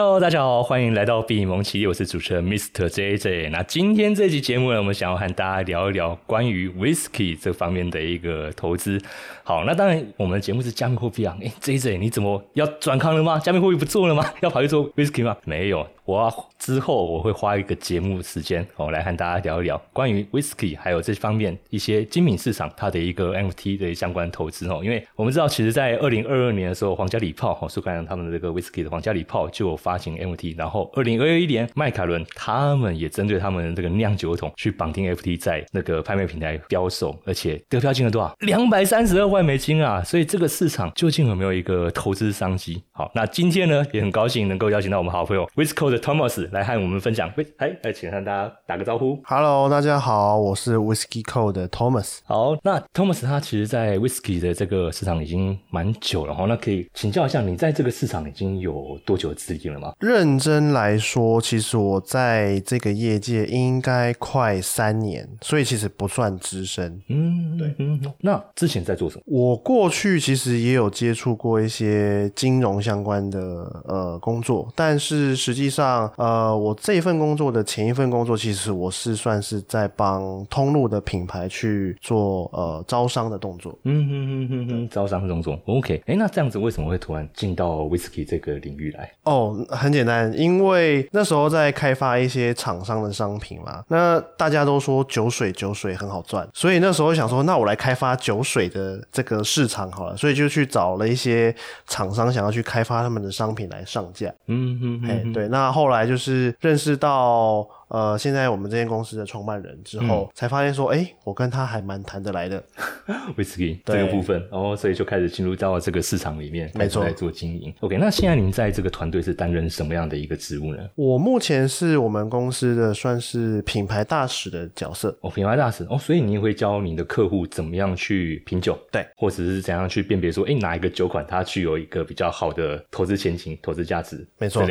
Hello，大家好，欢迎来到闭蒙奇，我是主持人 Mr. JJ。那今天这期节目呢，我们想要和大家聊一聊关于 Whisky 这方面的一个投资。好，那当然我们的节目是加密货币啊。哎，JJ，你怎么要转康了吗？加密货币不做了吗？要跑去做 Whisky 吗？没有。我之后我会花一个节目时间哦，来和大家聊一聊关于 whisky 还有这方面一些精品市场它的一个 NFT 的相关投资哦。因为我们知道，其实，在二零二二年的时候，皇家礼炮哈苏格兰他们的这个 whisky 的皇家礼炮就有发行 NFT，然后二零二一年麦凯伦他们也针对他们的这个酿酒桶去绑定 FT 在那个拍卖平台标售，而且得票金额多少？两百三十二万美金啊！所以这个市场究竟有没有一个投资商机？好，那今天呢也很高兴能够邀请到我们好朋友 Whisky 的 Thomas 来和。我们分享，哎，来，请和大家打个招呼。Hello，大家好，我是 Whisky Code 的 Thomas。好，那 Thomas 他其实，在 Whisky 的这个市场已经蛮久了哈。那可以请教一下，你在这个市场已经有多久的资历了吗？认真来说，其实我在这个业界应该快三年，所以其实不算资深。嗯，对，嗯。那之前在做什么？我过去其实也有接触过一些金融相关的呃工作，但是实际上呃我。这一份工作的前一份工作，其实我是算是在帮通路的品牌去做呃招商的动作。嗯哼哼哼哼，招商动作。OK，哎，那这样子为什么会突然进到 Whisky 这个领域来？哦，很简单，因为那时候在开发一些厂商的商品嘛。那大家都说酒水酒水很好赚，所以那时候想说，那我来开发酒水的这个市场好了。所以就去找了一些厂商，想要去开发他们的商品来上架。嗯哼，哎，对，那后来就是。认识到。呃，现在我们这间公司的创办人之后，才发现说，哎，我跟他还蛮谈得来的。Whisky 这个部分，然后所以就开始进入到这个市场里面，没错，来做经营。OK，那现在您在这个团队是担任什么样的一个职务呢？我目前是我们公司的算是品牌大使的角色。哦，品牌大使哦，所以你也会教你的客户怎么样去品酒，对，或者是怎样去辨别说，哎，哪一个酒款它具有一个比较好的投资前景、投资价值，没错，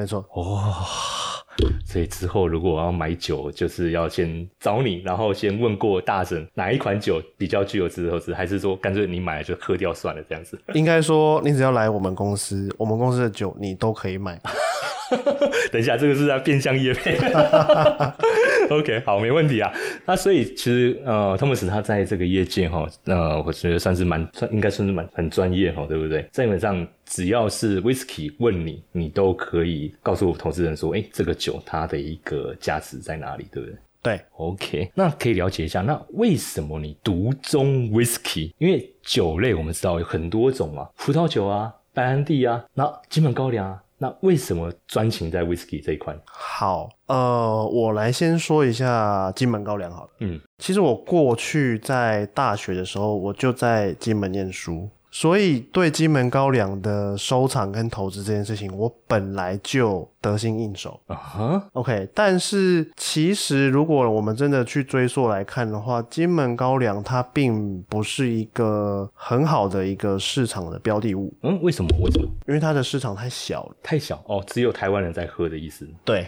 没错，哇。所以之后如果我要买酒，就是要先找你，然后先问过大神哪一款酒比较具有值得投资，还是说干脆你买了就喝掉算了这样子？应该说你只要来我们公司，我们公司的酒你都可以买。等一下，这个是在变相业配。OK，好，没问题啊。那所以其实呃，汤姆斯他在这个业界哈，呃，我觉得算是蛮算，应该算是蛮很专业哈，对不对？基本上只要是 Whisky 问你，你都可以告诉投资人说，哎，这个酒它的一个价值在哪里，对不对？对，OK，那可以了解一下，那为什么你独钟 Whisky？因为酒类我们知道有很多种嘛，葡萄酒啊、白兰地啊，那金门高粱啊。那为什么专情在 whisky 这一块？好，呃，我来先说一下金门高粱好了。嗯，其实我过去在大学的时候，我就在金门念书。所以，对金门高粱的收藏跟投资这件事情，我本来就得心应手啊。哈，OK。但是，其实如果我们真的去追溯来看的话，金门高粱它并不是一个很好的一个市场的标的物。嗯，为什么？为什么？因为它的市场太小了，太小哦，只有台湾人在喝的意思。对。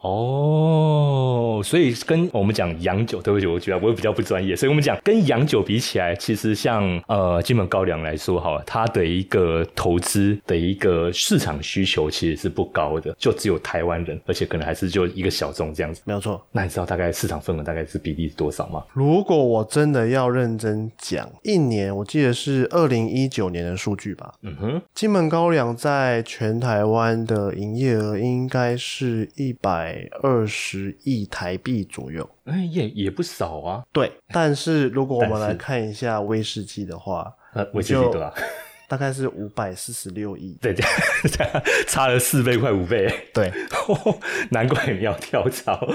哦，所以跟我们讲洋酒，对不起，我觉得我比较不专业，所以我们讲跟洋酒比起来，其实像呃金门高粱来说，哈，它的一个投资的一个市场需求其实是不高的，就只有台湾人，而且可能还是就一个小众这样子。没有错，那你知道大概市场份额大概是比例是多少吗？如果我真的要认真讲，一年我记得是二零一九年的数据吧。嗯哼，金门高粱在全台湾的营业额应该是一百。二十亿台币左右，哎，也也不少啊。对，但是如果我们来看一下威士忌的话，呃，威士忌多少？大概是五百四十六亿。对，差了四倍，快五倍。对，难怪你要跳槽。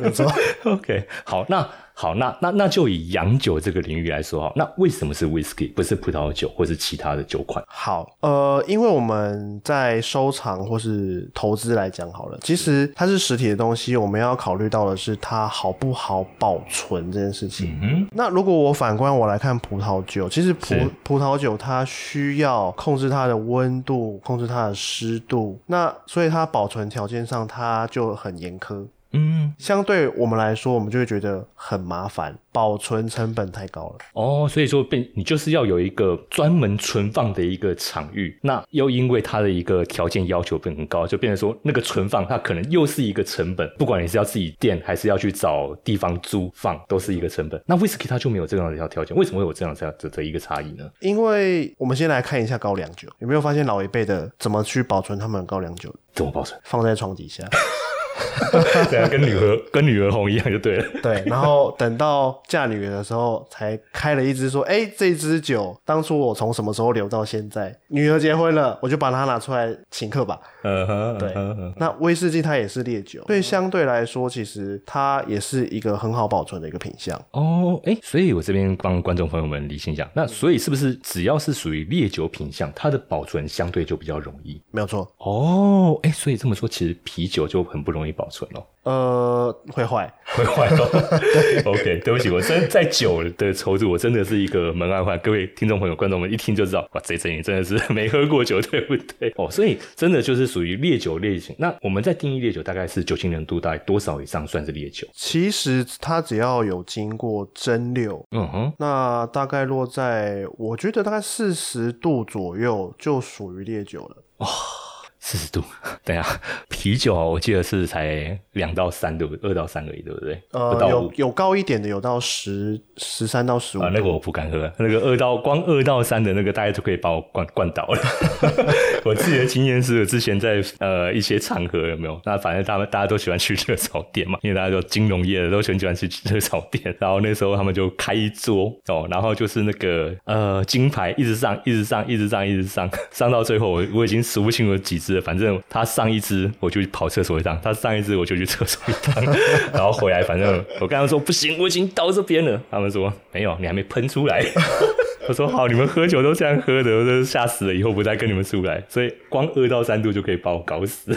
没错。OK，好，那。好，那那那就以洋酒这个领域来说哈，那为什么是 whisky 不是葡萄酒或是其他的酒款？好，呃，因为我们在收藏或是投资来讲好了，其实它是实体的东西，我们要考虑到的是它好不好保存这件事情。嗯，那如果我反观我来看葡萄酒，其实葡葡萄酒它需要控制它的温度，控制它的湿度，那所以它保存条件上它就很严苛。嗯，相对我们来说，我们就会觉得很麻烦，保存成本太高了。哦，所以说变你就是要有一个专门存放的一个场域，那又因为它的一个条件要求变很高，就变成说那个存放它可能又是一个成本，不管你是要自己垫还是要去找地方租放，都是一个成本。那 whisky 它就没有这样的一条条件，为什么会有这样这样的的一个差异呢？因为我们先来看一下高粱酒，有没有发现老一辈的怎么去保存他们的高粱酒？怎么保存？放在床底下。对啊，跟女儿跟女儿红一样就对了。对，然后等到嫁女儿的时候，才开了一支说：“哎、这支酒当初我从什么时候留到现在？女儿结婚了，我就把它拿出来请客吧。嗯哼，对嗯哼那威士忌它也是烈酒，所以相对来说，其实它也是一个很好保存的一个品相。哦，哎，所以我这边帮观众朋友们理清一下，那所以是不是只要是属于烈酒品相，它的保存相对就比较容易？没有错，哦，哎，所以这么说，其实啤酒就很不容易保存哦。呃，会坏。会坏哦。OK，对不起，我真在酒的筹度，我真的是一个门外汉。各位听众朋友、观众们一听就知道，哇，这这你真的是没喝过酒，对不对？哦，所以真的就是属于烈酒类型。那我们在定义烈酒，大概是酒精浓度大概多少以上算是烈酒？其实它只要有经过蒸馏，嗯哼，那大概落在我觉得大概四十度左右，就属于烈酒了。四十度。等一下，啤酒啊，我记得是才两到三度，二到三而已，对不对？不呃，到。有有高一点的，有到十十三到十五、啊，那个我不敢喝，那个二到光二到三的那个大家就可以把我灌灌倒了。我自己的经验是，之前在呃一些场合有没有？那反正他们大家都喜欢去热炒店嘛，因为大家都金融业的都很喜欢去热炒店。然后那时候他们就开一桌哦，然后就是那个呃金牌一直上，一直上，一直上，一直上，上到最后我我已经数不清有几支反正他上一支我就跑厕所一趟，他上一支我就去厕所一趟，然后回来反正我跟他们说不行，我已经到这边了，他们说没有，你还没喷出来。我说好，你们喝酒都这样喝的，我都吓死了，以后不再跟你们出来。所以光二到三度就可以把我搞死。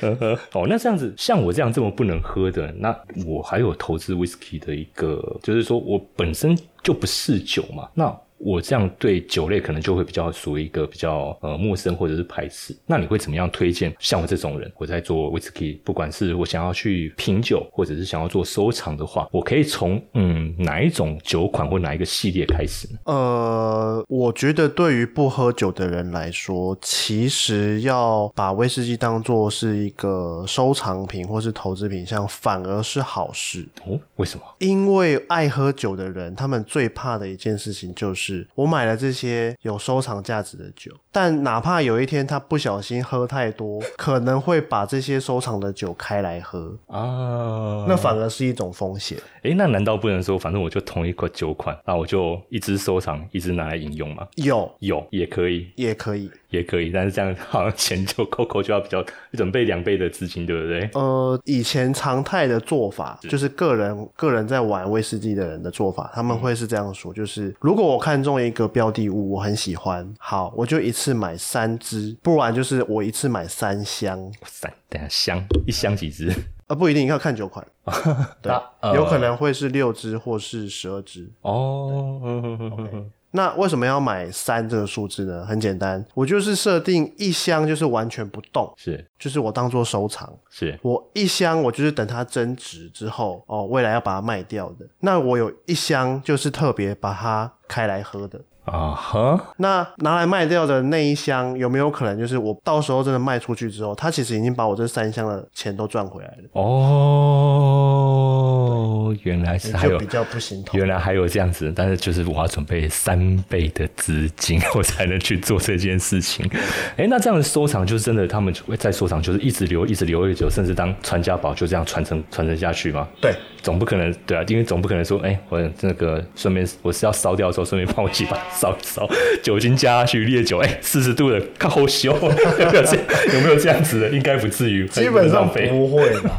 哦，那这样子，像我这样这么不能喝的，那我还有投资 whisky 的一个，就是说我本身就不嗜酒嘛，那。我这样对酒类可能就会比较属于一个比较呃陌生或者是排斥。那你会怎么样推荐像我这种人？我在做 whisky，不管是我想要去品酒，或者是想要做收藏的话，我可以从嗯哪一种酒款或哪一个系列开始呢？呃，我觉得对于不喝酒的人来说，其实要把威士忌当做是一个收藏品或是投资品项，反而是好事。哦，为什么？因为爱喝酒的人，他们最怕的一件事情就是，我买了这些有收藏价值的酒，但哪怕有一天他不小心喝太多，可能会把这些收藏的酒开来喝，啊，那反而是一种风险。诶，那难道不能说，反正我就同一个酒款，那我就一直收藏，一直拿来饮用吗？有有也可以，也可以，也可以，但是这样好像钱就扣扣就要比较准备两倍的资金，对不对？呃，以前常态的做法就是个人个人在玩威士忌的人的做法，他们会是这样说：就是如果我看中一个标的物，我很喜欢，好，我就一次买三支，不然就是我一次买三箱，三，等下箱一箱几支？啊，不一定要看酒款，对，呃。有可能会是六支或是十二支。哦，那为什么要买三这个数字呢？很简单，我就是设定一箱就是完全不动，是就是我当做收藏。是，我一箱我就是等它增值之后哦，未来要把它卖掉的。那我有一箱就是特别把它开来喝的。啊哈，那拿来卖掉的那一箱有没有可能就是我到时候真的卖出去之后，它其实已经把我这三箱的钱都赚回来了，哦，原来是还有比较不心痛。原来还有这样子，但是就是我要准备三倍的资金，我才能去做这件事情。哎，那这样的收藏就是真的，他们会在收藏，就是一直留，一直留，一直留，甚至当传家宝，就这样传承传承下去吗？对，总不可能对啊，因为总不可能说，哎、我那个顺便我是要烧掉的时候，顺便帮我一把它 烧一烧，酒精加下去，烈酒，哎、四十度的，靠好修，有没有这有没有这样子的？应该不至于，基本上。不会啦。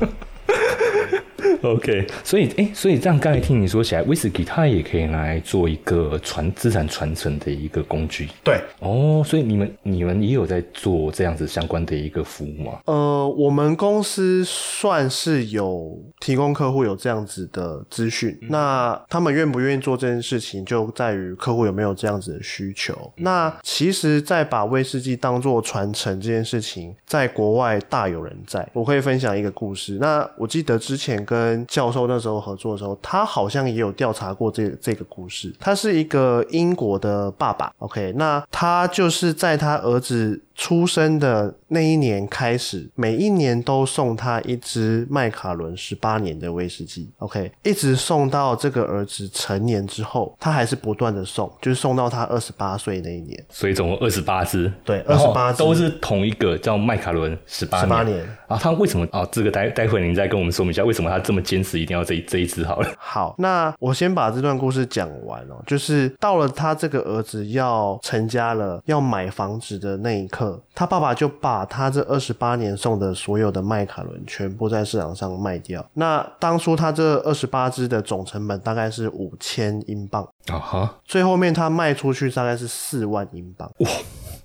OK，所以哎，所以这样刚才听你说起来，威士忌它也可以拿来做一个传资产传承的一个工具。对，哦，所以你们你们也有在做这样子相关的一个服务吗？呃，我们公司算是有提供客户有这样子的资讯，那他们愿不愿意做这件事情，就在于客户有没有这样子的需求。那其实，在把威士忌当做传承这件事情，在国外大有人在。我可以分享一个故事。那我记得之前跟教授那时候合作的时候，他好像也有调查过这这个故事。他是一个英国的爸爸，OK，那他就是在他儿子。出生的那一年开始，每一年都送他一支麦卡伦十八年的威士忌，OK，一直送到这个儿子成年之后，他还是不断的送，就是送到他二十八岁那一年。所以总共二十八支，对，二十八支都是同一个叫麦卡伦十八十八年。啊，他为什么啊？这个待待会您再跟我们说明一下，为什么他这么坚持一定要这这一支好了。好，那我先把这段故事讲完哦，就是到了他这个儿子要成家了，要买房子的那一刻。他爸爸就把他这二十八年送的所有的麦卡伦全部在市场上卖掉。那当初他这二十八只的总成本大概是五千英镑啊哈，最后面他卖出去大概是四万英镑哇，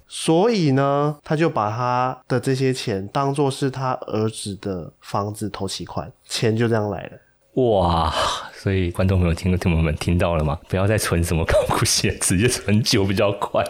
所以呢，他就把他的这些钱当做是他儿子的房子头期款，钱就这样来了。哇，所以观众朋友、听众朋友们听到了吗？不要再存什么高股息，直接存酒比较快。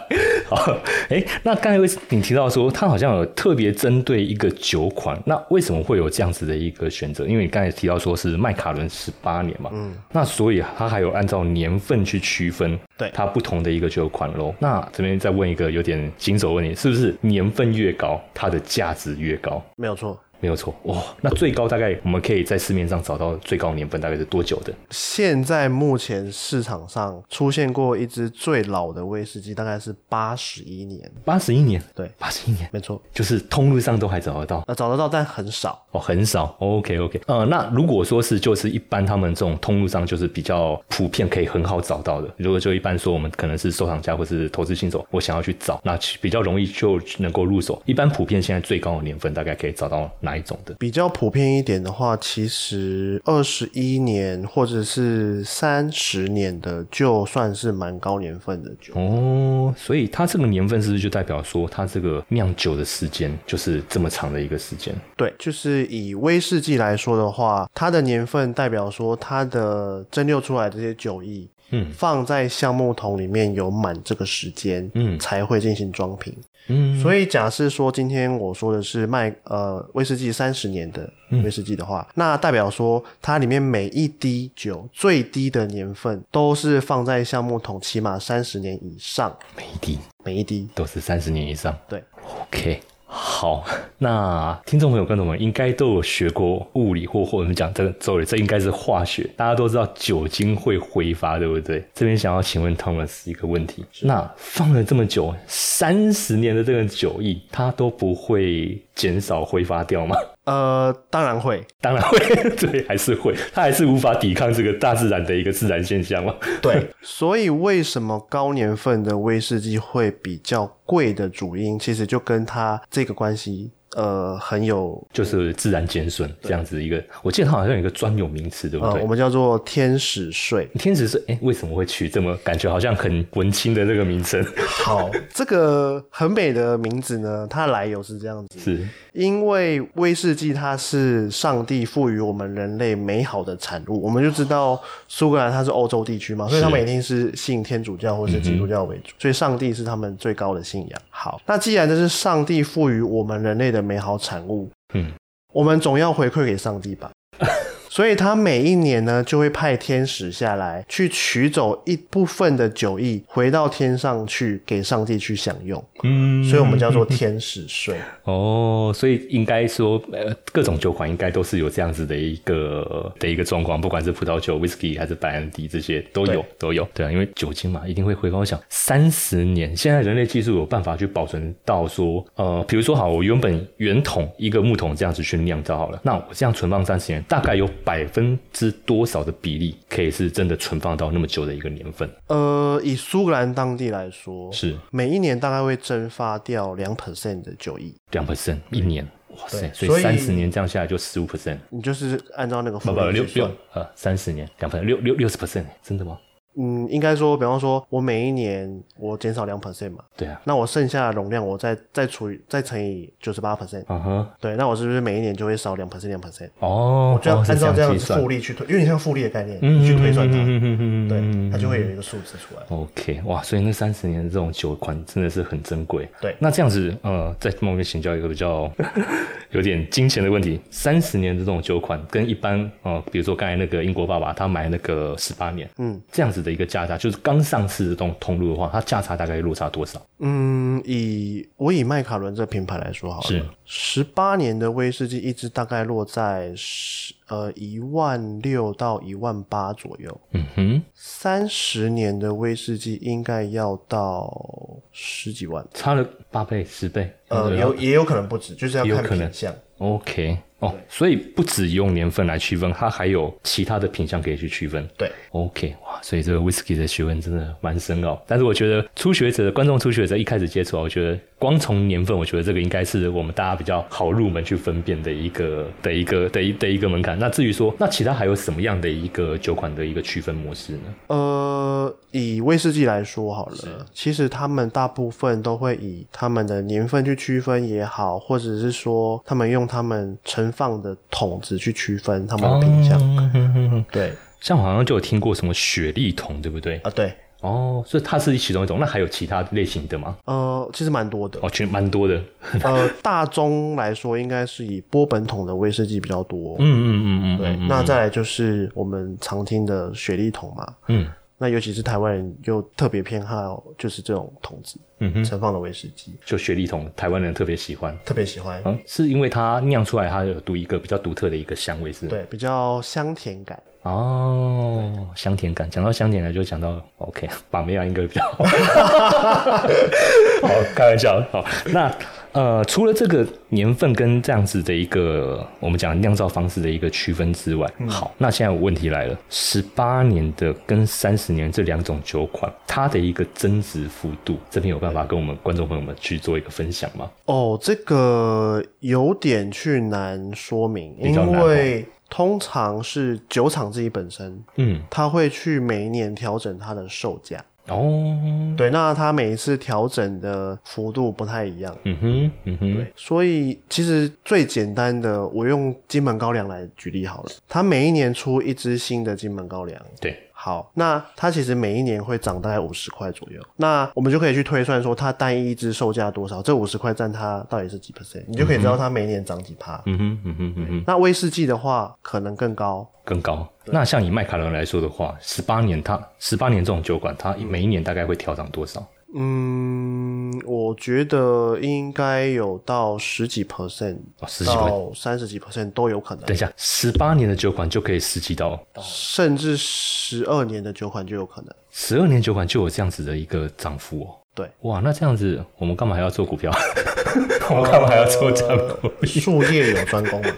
好，哎，那刚才你提到说，它好像有特别针对一个酒款，那为什么会有这样子的一个选择？因为你刚才提到说是麦卡伦十八年嘛，嗯，那所以它还有按照年份去区分，对，它不同的一个酒款喽。那这边再问一个有点新手问题，是不是年份越高，它的价值越高？没有错。没有错哇，那最高大概我们可以在市面上找到最高年份大概是多久的？现在目前市场上出现过一支最老的威士忌，大概是八十一年。八十一年，对，八十一年，没错，就是通路上都还找得到，呃，找得到，但很少哦，很少。OK OK，呃，那如果说是就是一般他们这种通路上就是比较普遍，可以很好找到的。如果就一般说我们可能是收藏家或是投资新手，我想要去找，那比较容易就能够入手。一般普遍现在最高的年份大概可以找到。哪一种的比较普遍一点的话，其实二十一年或者是三十年的，就算是蛮高年份的酒哦。所以它这个年份是不是就代表说，它这个酿酒的时间就是这么长的一个时间？对，就是以威士忌来说的话，它的年份代表说它的蒸馏出来这些酒液，嗯，放在橡木桶里面有满这个时间，嗯，才会进行装瓶。嗯，所以假设说今天我说的是卖呃威士忌三十年的威士忌的话，那代表说它里面每一滴酒最低的年份都是放在橡木桶起码三十年以上，每一滴。每一滴。都是三十年以上。对，OK。好，那听众朋友、观众们应该都有学过物理，或或我们讲这个走这应该是化学。大家都知道酒精会挥发，对不对？这边想要请问 Thomas 一个问题：那放了这么久，三十年的这个酒液，它都不会减少挥发掉吗？呃，当然会，当然会，对，还是会，他还是无法抵抗这个大自然的一个自然现象嘛。对，所以为什么高年份的威士忌会比较贵的主因，其实就跟它这个关系。呃，很有就是自然减损这样子一个，我记得它好像有一个专有名词，对不对？我们叫做天使税。天使税，哎，为什么会取这么感觉好像很文青的这个名称？好，这个很美的名字呢，它来由是这样子，是因为威士忌它是上帝赋予我们人类美好的产物，我们就知道苏格兰它是欧洲地区嘛，所以他们一定是信天主教或是基督教为主，所以上帝是他们最高的信仰。好，那既然这是上帝赋予我们人类的。美好产物，嗯，我们总要回馈给上帝吧。所以他每一年呢，就会派天使下来，去取走一部分的酒液，回到天上去给上帝去享用。嗯，所以我们叫做天使税。哦，所以应该说，呃，各种酒款应该都是有这样子的一个的一个状况，不管是葡萄酒、whisky 还是白兰地，这些都有都有。对啊，因为酒精嘛，一定会挥发。我想三十年，现在人类技术有办法去保存到说，呃，比如说好，我原本圆桶一个木桶这样子去酿造好了，那我这样存放三十年，大概有。百分之多少的比例可以是真的存放到那么久的一个年份？呃，以苏格兰当地来说，是每一年大概会蒸发掉两 percent 的酒液，两 percent 一年。哇塞，所以三十年这样下来就十五 percent，你就是按照那个复不不六六。呃三十年两 percent 六六六十 percent，真的吗？嗯，应该说，比方说，我每一年我减少两 percent 嘛，对啊，那我剩下的容量我再再除以再乘以九十八 percent，嗯哼，对，那我是不是每一年就会少两 percent 两 percent？哦，我就按照这样子复利去推，有点像复利的概念，你去推算它，嗯嗯嗯嗯嗯对，它就会有一个数字出来。OK，哇，所以那三十年的这种酒款真的是很珍贵。对。那这样子，呃，在梦面请教一个比较有点金钱的问题：三十年的这种酒款，跟一般呃，比如说刚才那个英国爸爸他买那个十八年，嗯。这样子的一个价差，就是刚上市的这种通路的话，它价差大概落差多少？嗯，以我以麦卡伦这个品牌来说好是。了，十八年的威士忌一支大概落在十呃一万六到一万八左右，嗯哼，三十年的威士忌应该要到十几万，差了八倍、十倍。呃，有也有可能不止，就是要看品相。OK 哦，所以不只用年份来区分，它还有其他的品相可以去区分。对，OK，哇，所以这个 whisky 的学问真的蛮深奥。但是我觉得初学者、观众初学者一开始接触啊，我觉得光从年份，我觉得这个应该是我们大家比较好入门去分辨的一个的一个的一的一个门槛。那至于说，那其他还有什么样的一个酒款的一个区分模式呢？呃，以威士忌来说好了，其实他们大部分都会以他们的年份去区分也好，或者是说他们用他们盛放的桶子去区分他们的品相。嗯哼哼哼对像我好像就有听过什么雪莉桶，对不对？啊，对，哦，所以它是其中一种。那还有其他类型的吗？呃，其实蛮多的。哦，其实蛮多的。呃，大宗来说，应该是以波本桶的威士忌比较多。嗯嗯嗯嗯，对，那再来就是我们常听的雪莉桶嘛。嗯那尤其是台湾人又特别偏好就是这种桶子嗯哼，盛放的威士忌，就雪莉桶，台湾人特别喜欢。特别喜欢。嗯，是因为它酿出来它有独一个比较独特的一个香味，是吗？对，比较香甜感。哦，香甜感。讲到香甜呢，就讲到 OK，把梅亚应该比较好。好，开玩笑。好，那呃，除了这个年份跟这样子的一个我们讲酿造方式的一个区分之外，好，那现在问题来了，十八年的跟三十年这两种酒款，它的一个增值幅度，这边有办法跟我们观众朋友们去做一个分享吗？哦，这个有点去难说明，因为通常是酒厂自己本身，嗯，它会去每一年调整它的售价。哦，对，那它每一次调整的幅度不太一样。嗯哼，嗯哼，对，所以其实最简单的，我用金门高粱来举例好了。它每一年出一支新的金门高粱，对，好，那它其实每一年会涨大概五十块左右，那我们就可以去推算说它单一一支售价多少，这五十块占它到底是几 percent，你就可以知道它每一年涨几趴。嗯哼，嗯哼，嗯哼。那威士忌的话，可能更高。更高。那像以麦卡伦来说的话，十八年它十八年这种酒馆，它每一年大概会调涨多少？嗯，我觉得应该有到十几 percent 哦，十几块。到三十几 percent 都有可能等，一下，十八年的酒款就可以十几到甚至十二年的酒款就有可能。十二年酒款就有这样子的一个涨幅哦。对，哇，那这样子我们干嘛还要做股票？我们干嘛还要做这样的？术业有专攻嘛。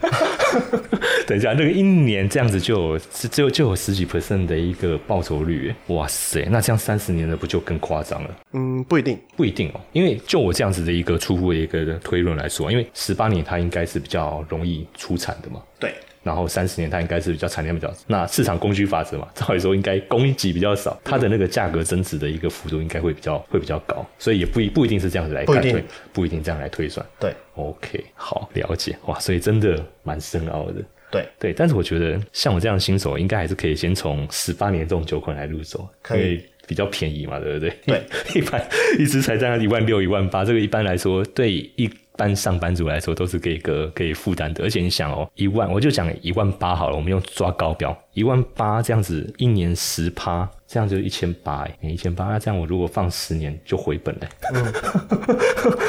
等一下，那个一年这样子就有就就有十几 percent 的一个报酬率，哇塞，那这样三十年的不就更夸张了？嗯，不一定。不一定哦，因为就我这样子的一个初步的一个推论来说，因为十八年它应该是比较容易出产的嘛，对，然后三十年它应该是比较产量比较，那市场供需法则嘛，照理说应该供给比较少，它的那个价格增值的一个幅度应该会比较会比较高，所以也不一不一定是这样子来看推，不一定这样来推算。对，OK，好了解哇，所以真的蛮深奥的。对，对，但是我觉得像我这样新手，应该还是可以先从十八年这种酒款来入手，可以因为比较便宜嘛，对不对？对，一般一支才在一万六、一万八，这个一般来说，对一般上班族来说都是可以个可以负担的。而且你想哦，一万我就讲一万八好了，我们用抓高标，一万八这样子，一年十趴，这样就一千八，哎，一千八，那这样我如果放十年就回本嘞、嗯。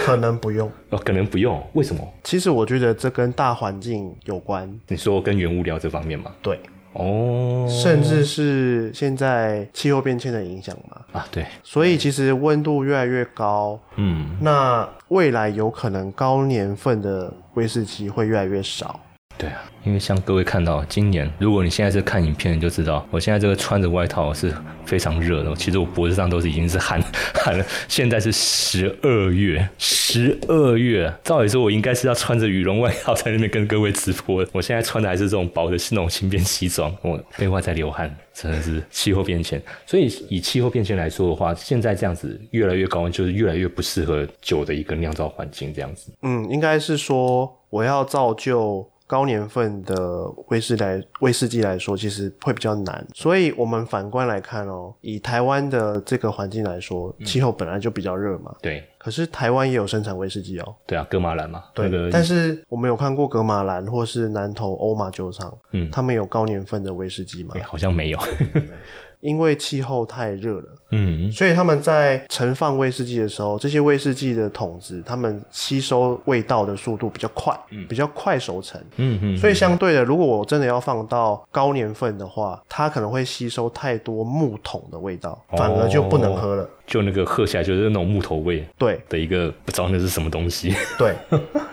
可能不用。哦，可能不用，为什么？其实我觉得这跟大环境有关，你说跟原物料这方面吗？对，哦，甚至是现在气候变迁的影响嘛。啊，对，所以其实温度越来越高，嗯，那未来有可能高年份的威士忌会越来越少。对啊，因为像各位看到今年，如果你现在是看影片，你就知道我现在这个穿着外套是非常热的。其实我脖子上都是已经是汗汗 了。现在是十二月，十二月，照理说我应该是要穿着羽绒外套在那边跟各位直播。我现在穿的还是这种薄的是那种轻便西装，我背外在流汗，真的是气候变迁。所以以气候变迁来说的话，现在这样子越来越高温，就是越来越不适合酒的一个酿造环境，这样子。嗯，应该是说我要造就。高年份的威士来威士忌来说，其实会比较难。所以，我们反观来看哦，以台湾的这个环境来说，气候本来就比较热嘛。对。可是台湾也有生产威士忌哦。对啊，格马兰嘛。对。但是我们有看过格马兰或是南投欧马酒厂，嗯，他们有高年份的威士忌吗？好像没有。因为气候太热了，嗯，所以他们在盛放威士忌的时候，这些威士忌的桶子，他们吸收味道的速度比较快，嗯，比较快熟成，嗯嗯，所以相对的，如果我真的要放到高年份的话，它可能会吸收太多木桶的味道，反而就不能喝了。就那个喝起来就是那种木头味，对。的一个不知道那是什么东西，对，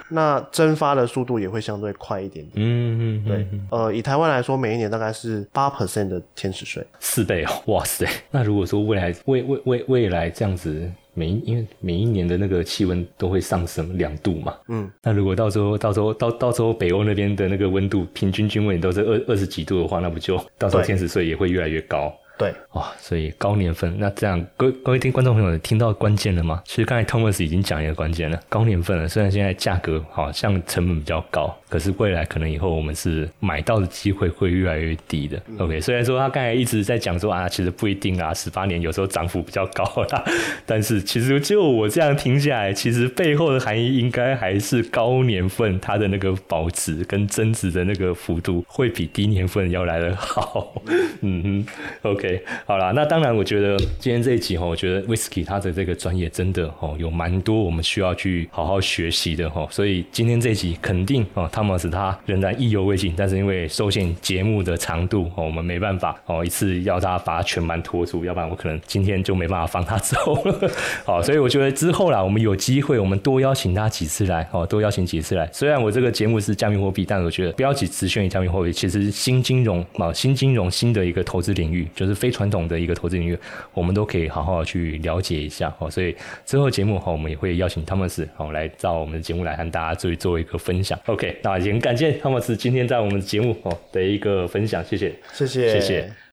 那蒸发的速度也会相对快一点点，嗯嗯，对，呃，以台湾来说，每一年大概是八 percent 的天使税，四倍哦，哇塞！那如果说未来未未未未来这样子，每一因为每一年的那个气温都会上升两度嘛，嗯，那如果到时候到时候到到时候北欧那边的那个温度平均均温都是二二十几度的话，那不就到时候天使税也会越来越高？对，哇，所以高年份，那这样各各位听观众朋友听到关键了吗？其实刚才 Thomas 已经讲一个关键了，高年份了，虽然现在价格好像成本比较高。可是未来可能以后我们是买到的机会会越来越低的。OK，虽然说他刚才一直在讲说啊，其实不一定啊，十八年有时候涨幅比较高啦。但是其实就我这样听下来，其实背后的含义应该还是高年份它的那个保值跟增值的那个幅度会比低年份要来的好。嗯 哼，OK，好啦，那当然我觉得今天这一集哈，我觉得 Whisky 他的这个专业真的哈有蛮多我们需要去好好学习的哈，所以今天这一集肯定啊。汤姆斯他仍然意犹未尽，但是因为受限节目的长度，哦，我们没办法哦，一次要他把全盘拖住，要不然我可能今天就没办法放他走了。好，所以我觉得之后啦，我们有机会，我们多邀请他几次来，哦，多邀请几次来。虽然我这个节目是加密货币，但我觉得标题只限于加密货币，其实新金融啊，新金融新的一个投资领域，就是非传统的一个投资领域，我们都可以好好去了解一下。哦，所以之后节目哈，我们也会邀请汤姆斯哦来到我们的节目来和大家做做一个分享。OK。那也很感谢汤姆斯今天在我们节目哦的一个分享，谢谢，谢谢，谢谢。